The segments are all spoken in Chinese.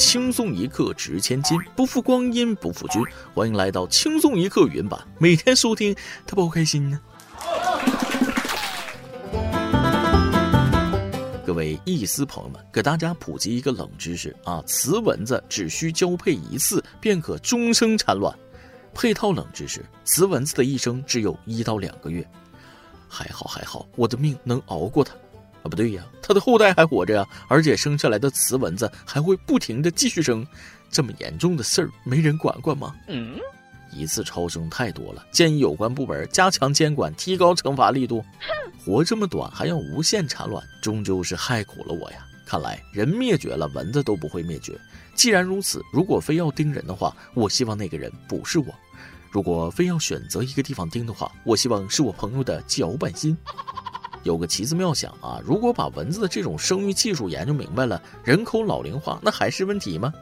轻松一刻值千金，不负光阴不负君。欢迎来到轻松一刻云版，每天收听，他不开心呢。各位意思朋友们，给大家普及一个冷知识啊，雌蚊子只需交配一次便可终生产卵。配套冷知识：雌蚊子的一生只有一到两个月。还好还好，我的命能熬过它。啊，不对呀，它的后代还活着呀，而且生下来的雌蚊子还会不停的继续生。这么严重的事儿，没人管管吗？嗯，一次超生太多了，建议有关部门加强监管，提高惩罚力度。活这么短还要无限产卵，终究是害苦了我呀。看来人灭绝了，蚊子都不会灭绝。既然如此，如果非要叮人的话，我希望那个人不是我。如果非要选择一个地方叮的话，我希望是我朋友的脚板心。有个奇思妙想啊，如果把蚊子的这种生育技术研究明白了，人口老龄化那还是问题吗？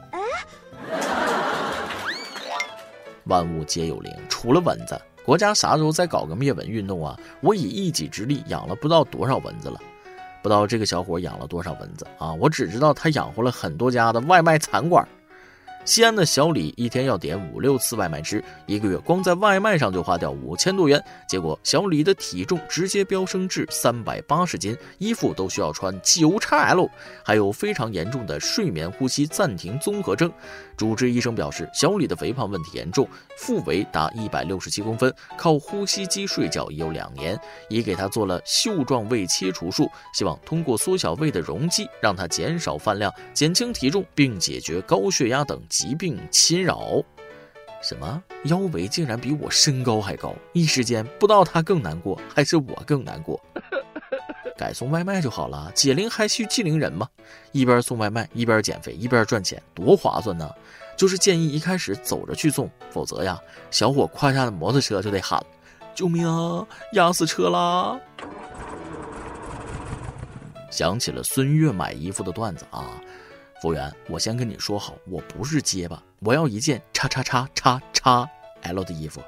万物皆有灵，除了蚊子，国家啥时候再搞个灭蚊运动啊？我以一己之力养了不知道多少蚊子了，不知道这个小伙养了多少蚊子啊？我只知道他养活了很多家的外卖餐馆。西安的小李一天要点五六次外卖吃，一个月光在外卖上就花掉五千多元。结果小李的体重直接飙升至三百八十斤，衣服都需要穿九叉 L，还有非常严重的睡眠呼吸暂停综合征。主治医生表示，小李的肥胖问题严重，腹围达一百六十七公分，靠呼吸机睡觉已有两年，已给他做了袖状胃切除术，希望通过缩小胃的容积，让他减少饭量，减轻体重，并解决高血压等疾病侵扰。什么腰围竟然比我身高还高？一时间不知道他更难过还是我更难过。改送外卖就好了，解铃还需系铃人嘛。一边送外卖一边减肥一边赚钱，多划算呢！就是建议一开始走着去送，否则呀，小伙胯下的摩托车就得喊：“救命啊，压死车啦！”想起了孙悦买衣服的段子啊，服务员，我先跟你说好，我不是结巴，我要一件叉叉叉叉叉 L 的衣服。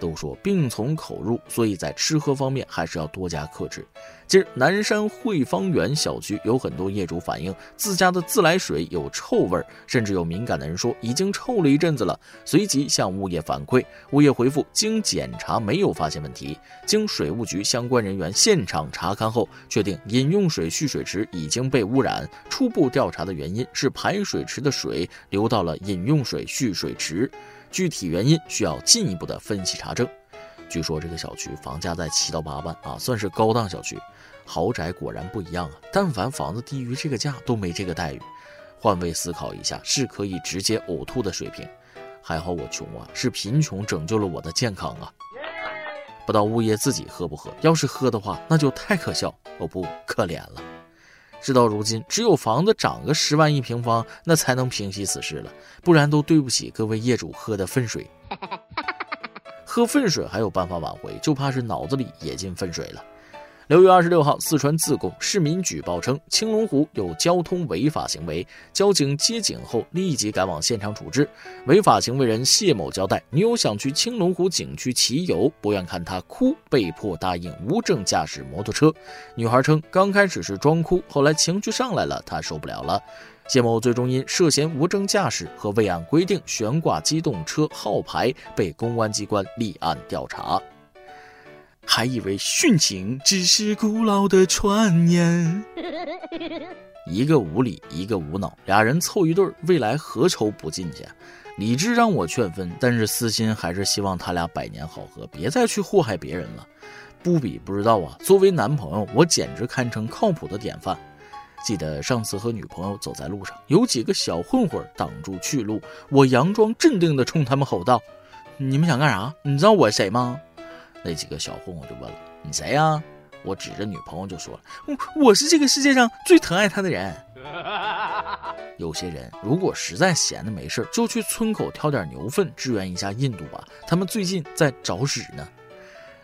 都说病从口入，所以在吃喝方面还是要多加克制。近日，南山汇芳园小区有很多业主反映自家的自来水有臭味儿，甚至有敏感的人说已经臭了一阵子了。随即向物业反馈，物业回复经检查没有发现问题。经水务局相关人员现场查看后，确定饮用水蓄水池已经被污染。初步调查的原因是排水池的水流到了饮用水蓄水池。具体原因需要进一步的分析查证。据说这个小区房价在七到八万啊，算是高档小区。豪宅果然不一样啊，但凡房子低于这个价都没这个待遇。换位思考一下，是可以直接呕吐的水平。还好我穷啊，是贫穷拯救了我的健康啊。不知道物业自己喝不喝？要是喝的话，那就太可笑哦，不可怜了。直到如今，只有房子涨个十万一平方，那才能平息此事了，不然都对不起各位业主喝的粪水。喝粪水还有办法挽回，就怕是脑子里也进粪水了。六月二十六号，四川自贡市民举报称青龙湖有交通违法行为，交警接警后立即赶往现场处置。违法行为人谢某交代，女友想去青龙湖景区骑游，不愿看他哭，被迫答应无证驾驶摩托车。女孩称，刚开始是装哭，后来情绪上来了，她受不了了。谢某最终因涉嫌无证驾驶和未按规定悬挂机动车号牌，被公安机关立案调查。还以为殉情只是古老的传言，一个无理，一个无脑，俩人凑一对儿，未来何愁不进去？理智让我劝分，但是私心还是希望他俩百年好合，别再去祸害别人了。不比不知道啊！作为男朋友，我简直堪称靠谱的典范。记得上次和女朋友走在路上，有几个小混混挡住去路，我佯装镇定地冲他们吼道：“你们想干啥？你知道我谁吗？”那几个小混混就问了：“你谁呀？”我指着女朋友就说了：“我我是这个世界上最疼爱她的人。”有些人如果实在闲的没事就去村口挑点牛粪支援一下印度吧，他们最近在找屎呢。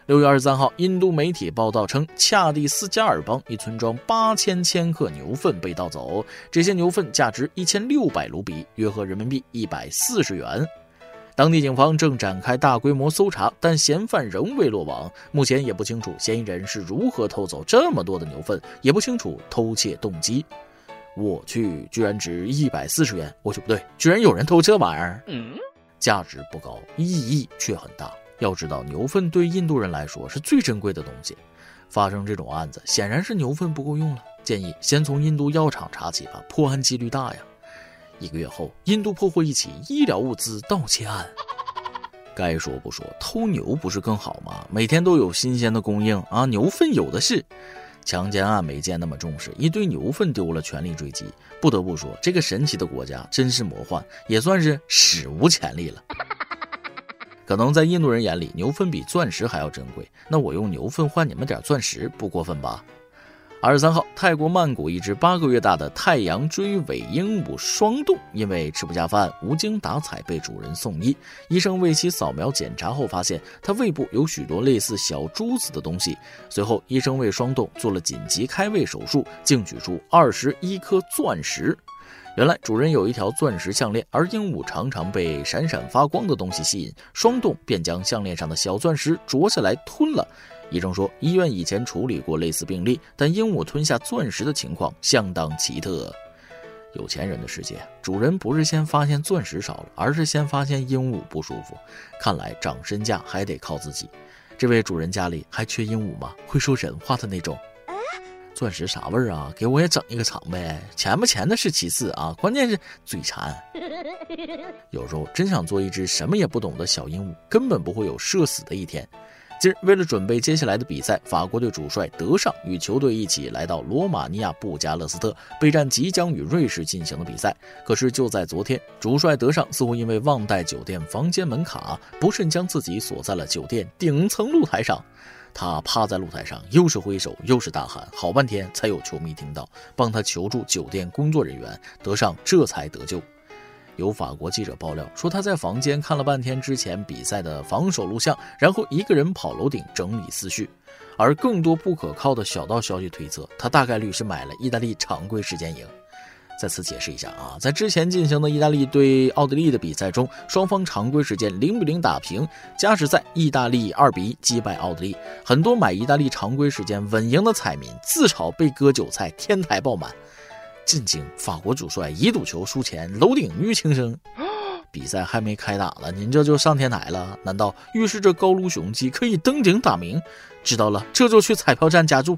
六月二十三号，印度媒体报道称，恰蒂斯加尔邦一村庄八千千克牛粪被盗走，这些牛粪价值一千六百卢比，约合人民币一百四十元。当地警方正展开大规模搜查，但嫌犯仍未落网。目前也不清楚嫌疑人是如何偷走这么多的牛粪，也不清楚偷窃动机。我去，居然值一百四十元，我去不对，居然有人偷这玩意儿，嗯价值不高，意义却很大。要知道，牛粪对印度人来说是最珍贵的东西。发生这种案子，显然是牛粪不够用了。建议先从印度药厂查起吧，破案几率大呀。一个月后，印度破获一起医疗物资盗窃案。该说不说，偷牛不是更好吗？每天都有新鲜的供应啊，牛粪有的是。强奸案没见那么重视，一堆牛粪丢了，全力追击。不得不说，这个神奇的国家真是魔幻，也算是史无前例了。可能在印度人眼里，牛粪比钻石还要珍贵。那我用牛粪换你们点钻石，不过分吧？二十三号，泰国曼谷一只八个月大的太阳追尾鹦鹉双洞，因为吃不下饭，无精打采被主人送医。医生为其扫描检查后，发现它胃部有许多类似小珠子的东西。随后，医生为双洞做了紧急开胃手术，竟取出二十一颗钻石。原来主人有一条钻石项链，而鹦鹉常常被闪闪发光的东西吸引，双洞便将项链上的小钻石啄下来吞了。医生说，医院以前处理过类似病例，但鹦鹉吞下钻石的情况相当奇特。有钱人的世界，主人不是先发现钻石少了，而是先发现鹦鹉不舒服。看来涨身价还得靠自己。这位主人家里还缺鹦鹉吗？会说人话的那种。钻石啥味儿啊？给我也整一个尝呗！钱不钱的是其次啊，关键是嘴馋。有时候真想做一只什么也不懂的小鹦鹉，根本不会有社死的一天。今日为了准备接下来的比赛，法国队主帅德尚与球队一起来到罗马尼亚布加勒斯特备战即将与瑞士进行的比赛。可是就在昨天，主帅德尚似乎因为忘带酒店房间门卡，不慎将自己锁在了酒店顶层露台上。他趴在露台上，又是挥手又是大喊，好半天才有球迷听到，帮他求助酒店工作人员，德尚这才得救。有法国记者爆料说，他在房间看了半天之前比赛的防守录像，然后一个人跑楼顶整理思绪。而更多不可靠的小道消息推测，他大概率是买了意大利常规时间赢。再次解释一下啊，在之前进行的意大利对奥地利的比赛中，双方常规时间零比零打平，加时赛意大利二比一击败奥地利。很多买意大利常规时间稳赢的彩民自嘲被割韭菜，天台爆满。震惊！法国主帅一赌球输钱，楼顶欲轻生。比赛还没开打了，您这就上天台了？难道预示着高卢雄鸡可以登顶打鸣？知道了，这就去彩票站加注。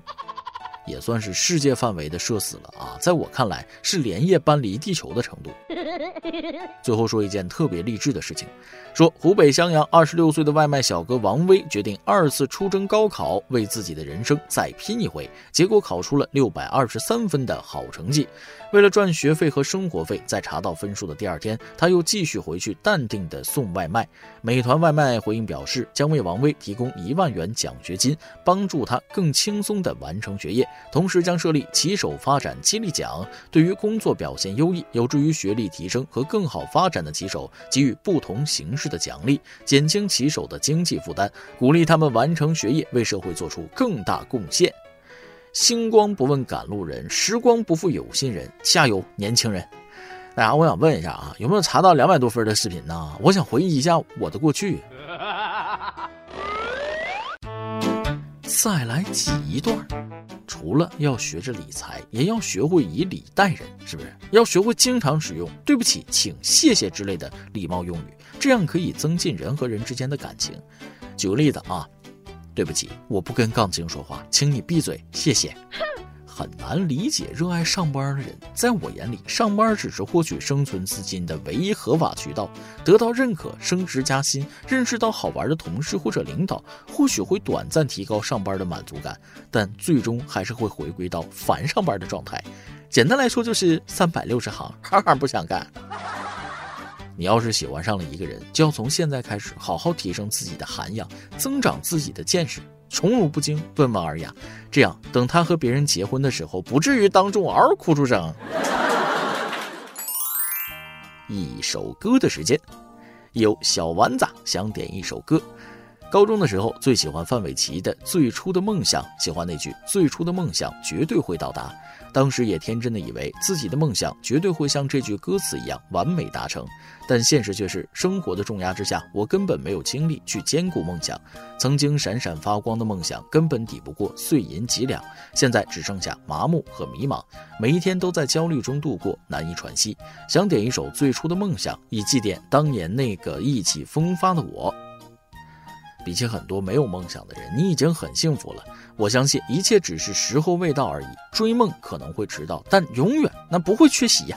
也算是世界范围的社死了啊！在我看来，是连夜搬离地球的程度。最后说一件特别励志的事情，说湖北襄阳二十六岁的外卖小哥王威决定二次出征高考，为自己的人生再拼一回。结果考出了六百二十三分的好成绩。为了赚学费和生活费，在查到分数的第二天，他又继续回去淡定的送外卖。美团外卖回应表示，将为王威提供一万元奖学金，帮助他更轻松的完成学业，同时将设立骑手发展激励奖，对于工作表现优异、有助于学历提升和更好发展的棋手给予不同形式的奖励，减轻棋手的经济负担，鼓励他们完成学业，为社会做出更大贡献。星光不问赶路人，时光不负有心人，加油，年轻人！大家，我想问一下啊，有没有查到两百多分的视频呢？我想回忆一下我的过去。再来挤一段，除了要学着理财，也要学会以礼待人，是不是？要学会经常使用“对不起”“请”“谢谢”之类的礼貌用语，这样可以增进人和人之间的感情。举个例子啊。对不起，我不跟杠精说话，请你闭嘴，谢谢。很难理解热爱上班的人，在我眼里，上班只是获取生存资金的唯一合法渠道。得到认可、升职加薪、认识到好玩的同事或者领导，或许会短暂提高上班的满足感，但最终还是会回归到烦上班的状态。简单来说，就是三百六十行，行行不想干。你要是喜欢上了一个人，就要从现在开始好好提升自己的涵养，增长自己的见识，宠辱不惊，温文尔雅，这样等他和别人结婚的时候，不至于当众嗷哭出声。一首歌的时间，有小丸子想点一首歌。高中的时候最喜欢范玮琪的《最初的梦想》，喜欢那句“最初的梦想绝对会到达”。当时也天真的以为自己的梦想绝对会像这句歌词一样完美达成，但现实却是生活的重压之下，我根本没有精力去兼顾梦想。曾经闪闪发光的梦想根本抵不过碎银几两，现在只剩下麻木和迷茫，每一天都在焦虑中度过，难以喘息。想点一首《最初的梦想》，以祭奠当年那个意气风发的我。比起很多没有梦想的人，你已经很幸福了。我相信一切只是时候未到而已。追梦可能会迟到，但永远那不会缺席呀。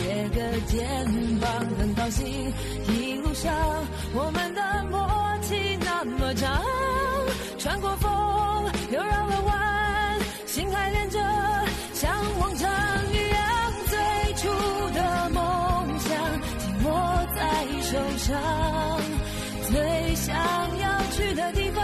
肩膀。很高兴一路上我们的默契那么长，穿过风又绕了弯，心还连着，像往常一样。最初的梦想紧握在手上。最想要去的地方，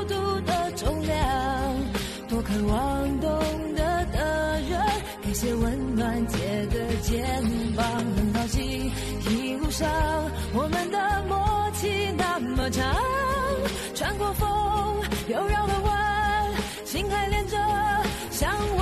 温暖姐的肩膀很高兴，一路上我们的默契那么长，穿过风，又绕了弯，心还连着向往。